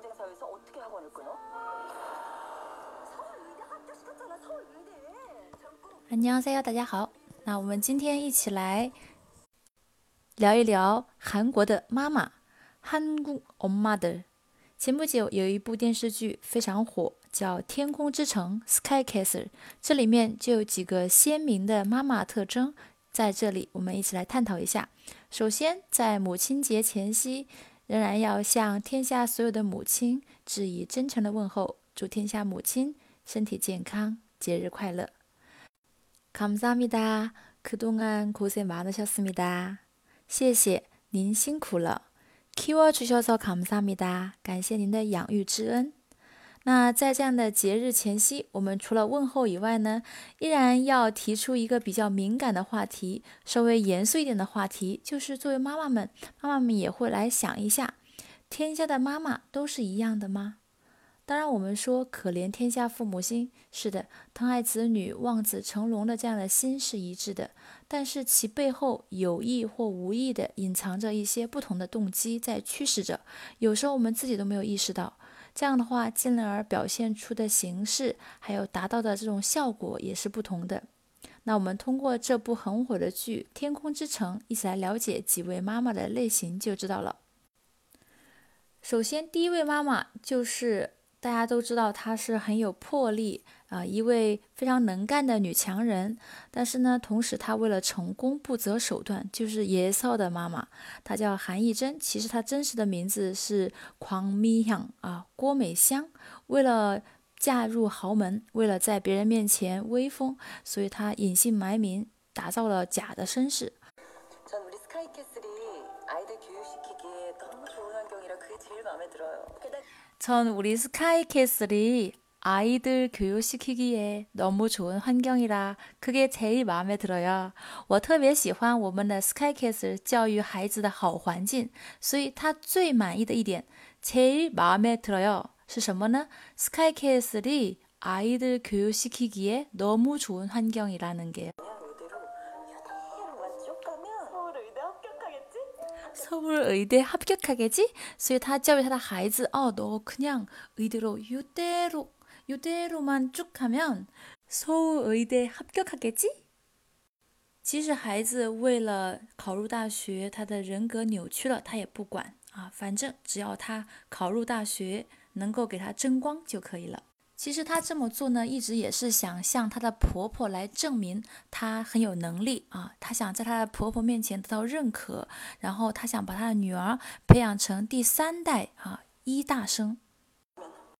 경쟁 사회에서 어떻게 학원을 끊어? 서울 의대 합격시켰잖아 서울 의대. 전국 안녕하세요，大家好。那我们今天一起来聊一聊韩国的妈妈，韩国엄마들。前不久有一部电视剧非常火，叫《天空之城》（Sky Castle），这里面就有几个鲜明的妈妈特征，在这里我们一起来探讨一下。首先，在母亲节前夕， 仍然要向天下所有的母亲致以真诚的问候，祝天下母亲身体健康，节日快乐。감사합니다。그동안고생많으셨습니다。谢谢您辛苦了。키워주셔서감사합니다。感谢您的养育之恩。 那在这样的节日前夕，我们除了问候以外呢，依然要提出一个比较敏感的话题，稍微严肃一点的话题，就是作为妈妈们，妈妈们也会来想一下：天下的妈妈都是一样的吗？当然，我们说可怜天下父母心，是的，疼爱子女、望子成龙的这样的心是一致的，但是其背后有意或无意的隐藏着一些不同的动机在驱使着，有时候我们自己都没有意识到。这样的话，进而表现出的形式，还有达到的这种效果也是不同的。那我们通过这部很火的剧《天空之城》，一起来了解几位妈妈的类型，就知道了。首先，第一位妈妈就是大家都知道，她是很有魄力啊，一位非常能干的女强人。但是呢，同时她为了成功不择手段，就是爷少的妈妈，她叫韩艺珍。其实她真实的名字是광미香啊，郭美香。为了嫁入豪门，为了在别人面前威风，所以她隐姓埋名，打造了假的身世。 전 우리 스카이캐슬이 아이들 교육시키기에 너무 좋은 환경이라 그게 제일 마음에 들어요. 게다가 전 우리 스카이캐슬이 아이들 교육시키기에 너무 좋은 환경이라 그게 제일 마음에 들어요. 我特别喜欢我们的 Sky Castle 教育孩子的好环境，所以他最满意的一点 제일 마음에 들어요 是什么呢？Sky Castle이 아이들 교육시키기에 너무 좋은 환경이라는 게 그냥 의대로 이대로만 쭉 가면 서울 의대 합격하겠지? 서울 의대 합격하겠지? 所以他教育他的孩子，哦，너 그냥 의대로 이대로 이대로만 쭉 가면 서울 의대 합격하겠지? 即使孩子为了考入大学，他的人格扭曲了，他也不管啊，反正只要他考入大学，能够给他争光就可以了。其实她这么做呢，一直也是想向她的婆婆来证明她很有能力啊。她想在她的婆婆面前得到认可，然后她想把她的女儿培养成第三代啊医大生。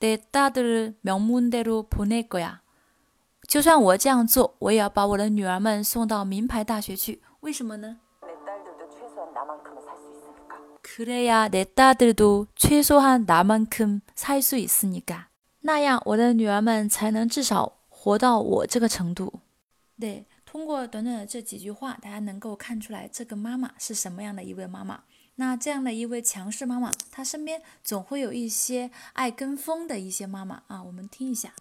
내 딸들 명문대 보낼 거야. 그래야 난 이렇게 해서라도 내 딸들을 명문대로 보낼 거야. 就算我这样做，我也要把我的女儿们送到名牌大学去。为什么呢？ 내 딸들도 최소한 나만큼은 살 수 있으니까. 그래야 내 딸들도 최소한 나만큼 살 수 있으니까. 那样我的女儿们才能至少活到我这个程度。对，通过短短的这几句话，大家能够看出来这个妈妈是什么样的一位妈妈。 那这样的一位强势妈妈，她身边总会有一些爱跟风的一些妈妈啊。我们听一下。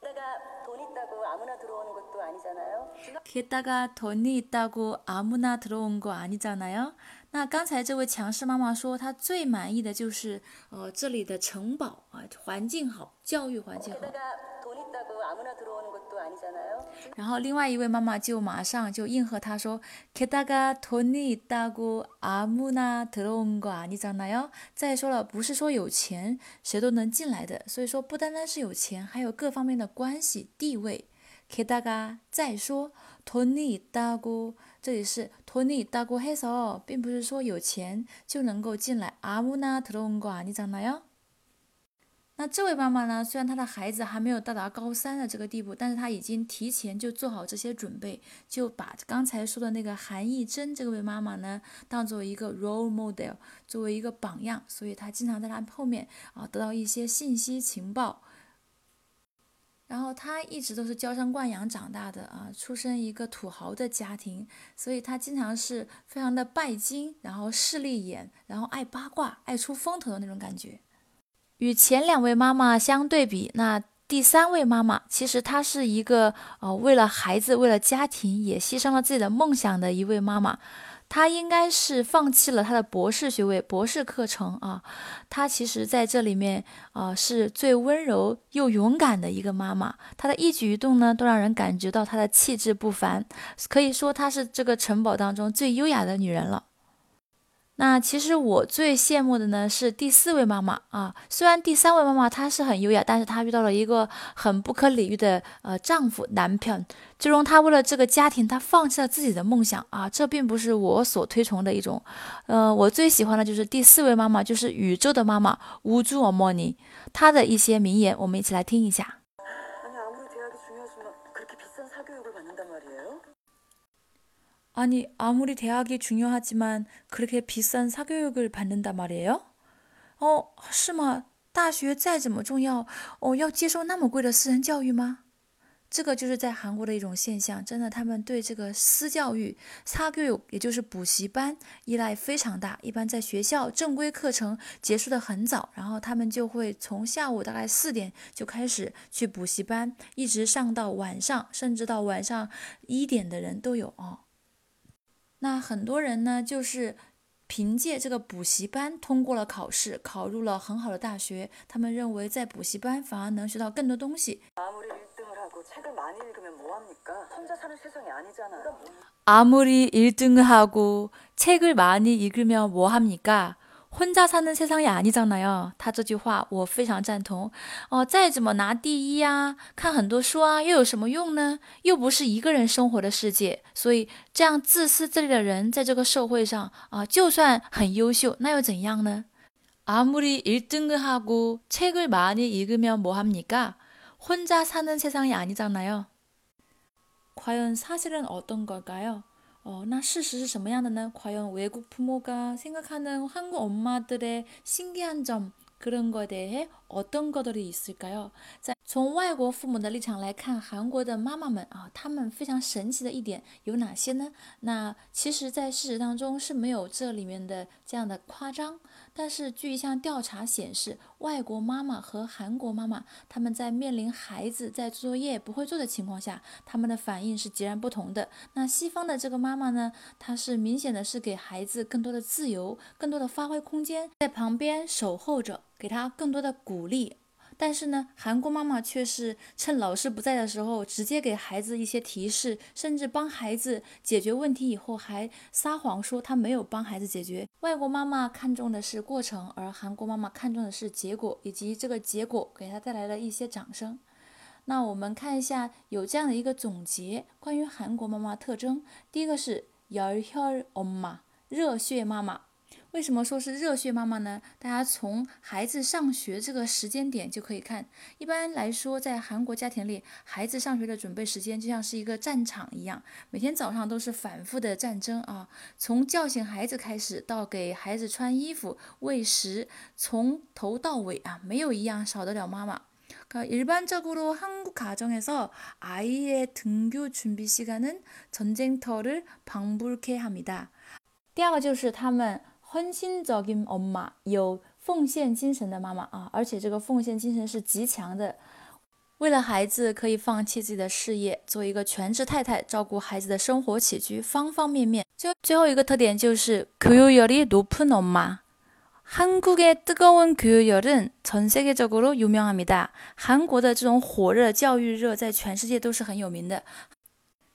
내가 돈 있다고 아무나 들어오는 것도 아니잖아요. 게다가 돈이 있다고 아무나 들어온 거 아니잖아요. 那刚才这位强势妈妈说，她最满意的就是呃这里的城堡啊，环境好，教育环境好。 게다가 돈 있다고 아무나 들어 然后另外一位妈妈就马上就应和他说再说了不是说有钱谁都能进来的。所以说不单单是有钱还有各方面的关系地位。再说 tony 这里是 tony da 并不是说有钱就能够进来 amu na ton ga 你那这位妈妈呢？虽然她的孩子还没有到达高三的这个地步，但是她已经提前就做好这些准备，就把刚才说的那个韩艺珍这位妈妈呢，当做一个 role model，作为一个榜样，所以她经常在她后面啊得到一些信息情报。然后她一直都是娇生惯养长大的啊，出身一个土豪的家庭，所以她经常是非常的拜金，然后势利眼，然后爱八卦、爱出风头的那种感觉。与前两位妈妈相对比，那第三位妈妈其实她是一个呃，为了孩子、为了家庭也牺牲了自己的梦想的一位妈妈。她应该是放弃了她的博士学位、博士课程啊。她其实在这里面啊，是最温柔又勇敢的一个妈妈。她的一举一动呢，都让人感觉到她的气质不凡，可以说她是这个城堡当中最优雅的女人了。那其实我最羡慕的呢是第四位妈妈啊，虽然第三位妈妈她是很优雅，但是她遇到了一个很不可理喻的呃丈夫男票，最终她为了这个家庭，她放弃了自己的梦想啊，这并不是我所推崇的一种。呃，我最喜欢的就是第四位妈妈，就是宇宙的妈妈乌珠尔莫尼，她的一些名言，我们一起来听一下。 아니, 아무리 대학이 중요하지만 그렇게 비싼 사교육을 받는단 말이에요? 어, 是吗?大学再怎么重要，哦，要接受那么贵的私人教育吗？这个就是在韩国的一种现象，真的，他们对这个私教育、사교육也就是补习班依赖非常大。一般在学校正规课程结束的很早，然后他们就会从下午大概四点就开始去补习班，一直上到晚上，甚至到晚上一点的人都有哦。 那很多人呢，就是凭借这个补习班通过了考试，考入了很好的大学。他们认为在补习班反而能学到更多东西。아무리1등을하고책을많이읽으면뭐합니까 혼자사는세상이아니잖아요他这句话我非常赞同。哦，再怎么拿第一啊，看很多书啊，又有什么用呢？又不是一个人生活的世界。所以，这样自私自利的人在这个社会上啊，就算很优秀，那又怎样呢？아무리1등을하고책을많이읽으면뭐합니까혼자사는세상이아니잖아요과연사실은어떤걸까요 어, 那事实是什么样的呢？과연외국부모가생각하는한국엄마들의신기한점 그런 거에 대해 어떤 것들이 있을까요? 从外国父母的立场来看，韩国的妈妈们啊，她们非常神奇的一点有哪些呢？那其实，在事实当中是没有这里面的这样的夸张。但是，据一项调查显示，外国妈妈和韩国妈妈，他们在面临孩子在做作业不会做的情况下，他们的反应是截然不同的。那西方的这个妈妈呢，她是明显的是给孩子更多的自由，更多的发挥空间，在旁边守候着， 给他更多的鼓励。但是呢，韩国妈妈却是趁老师不在的时候，直接给孩子一些提示，甚至帮孩子解决问题以后，还撒谎说他没有帮孩子解决。外国妈妈看重的是过程，而韩国妈妈看重的是结果，以及这个结果给他带来了一些掌声。那我们看一下，有这样的一个总结，关于韩国妈妈特征。第一个是열혈엄 마， 热血妈妈。 为什么说是热血妈妈呢？大家从孩子上学这个时间点就可以看。一般来说，在韩国家庭里，孩子上学的准备时间就像是一个战场一样，每天早上都是反复的战争啊。从叫醒孩子开始，到给孩子穿衣服、喂食，从头到尾啊，没有一样少得了妈妈。일반적으로한국가정에서아이의등교준비시간은전쟁터를방불케합니다第二个就是他们。 헌신적인엄마有奉献精神的妈妈啊，而且这个奉献精神是极强的，为了孩子可以放弃自己的事业，做一个全职太太，照顾孩子的生活起居方方面面。最最后一个特点就是교육열이높은엄마韩国의뜨거운교육열은전세계적으로유명합니다韩国的这种火热教育热，在全世界都是很有名的。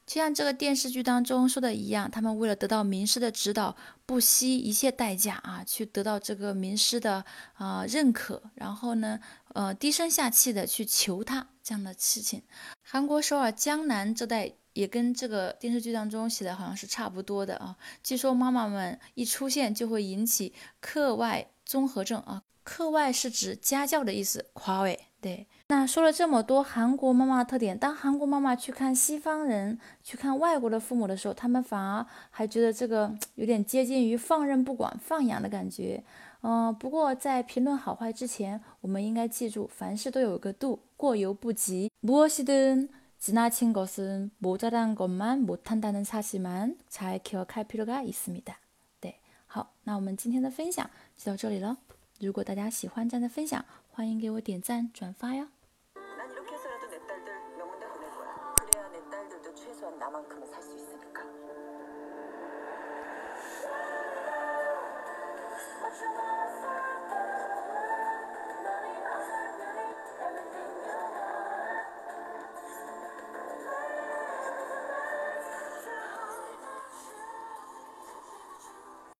就像这个电视剧当中说的一样，他们为了得到名师的指导，不惜一切代价啊，去得到这个名师的啊认可，然后呢，呃，低声下气的去求他这样的事情。韩国首尔江南这带也跟这个电视剧当中写的好像是差不多的啊。据说妈妈们一出现就会引起课外综合症啊。课外是指家教的意思，夸伟。对，那说了这么多韩国妈妈的特点，当韩国妈妈去看西方人、去看外国的父母的时候，他们反而还觉得这个有点接近于放任不管、放养的感觉。嗯，不过在评论好坏之前，我们应该记住，凡事都有个度，过犹不及。무엇이든지나친것은모자란것만못한다는사실만잘기억할필요가있습니다对，好，那我们今天的分享就到这里了。如果大家喜欢这样的分享， 欢迎给我点赞转发哟。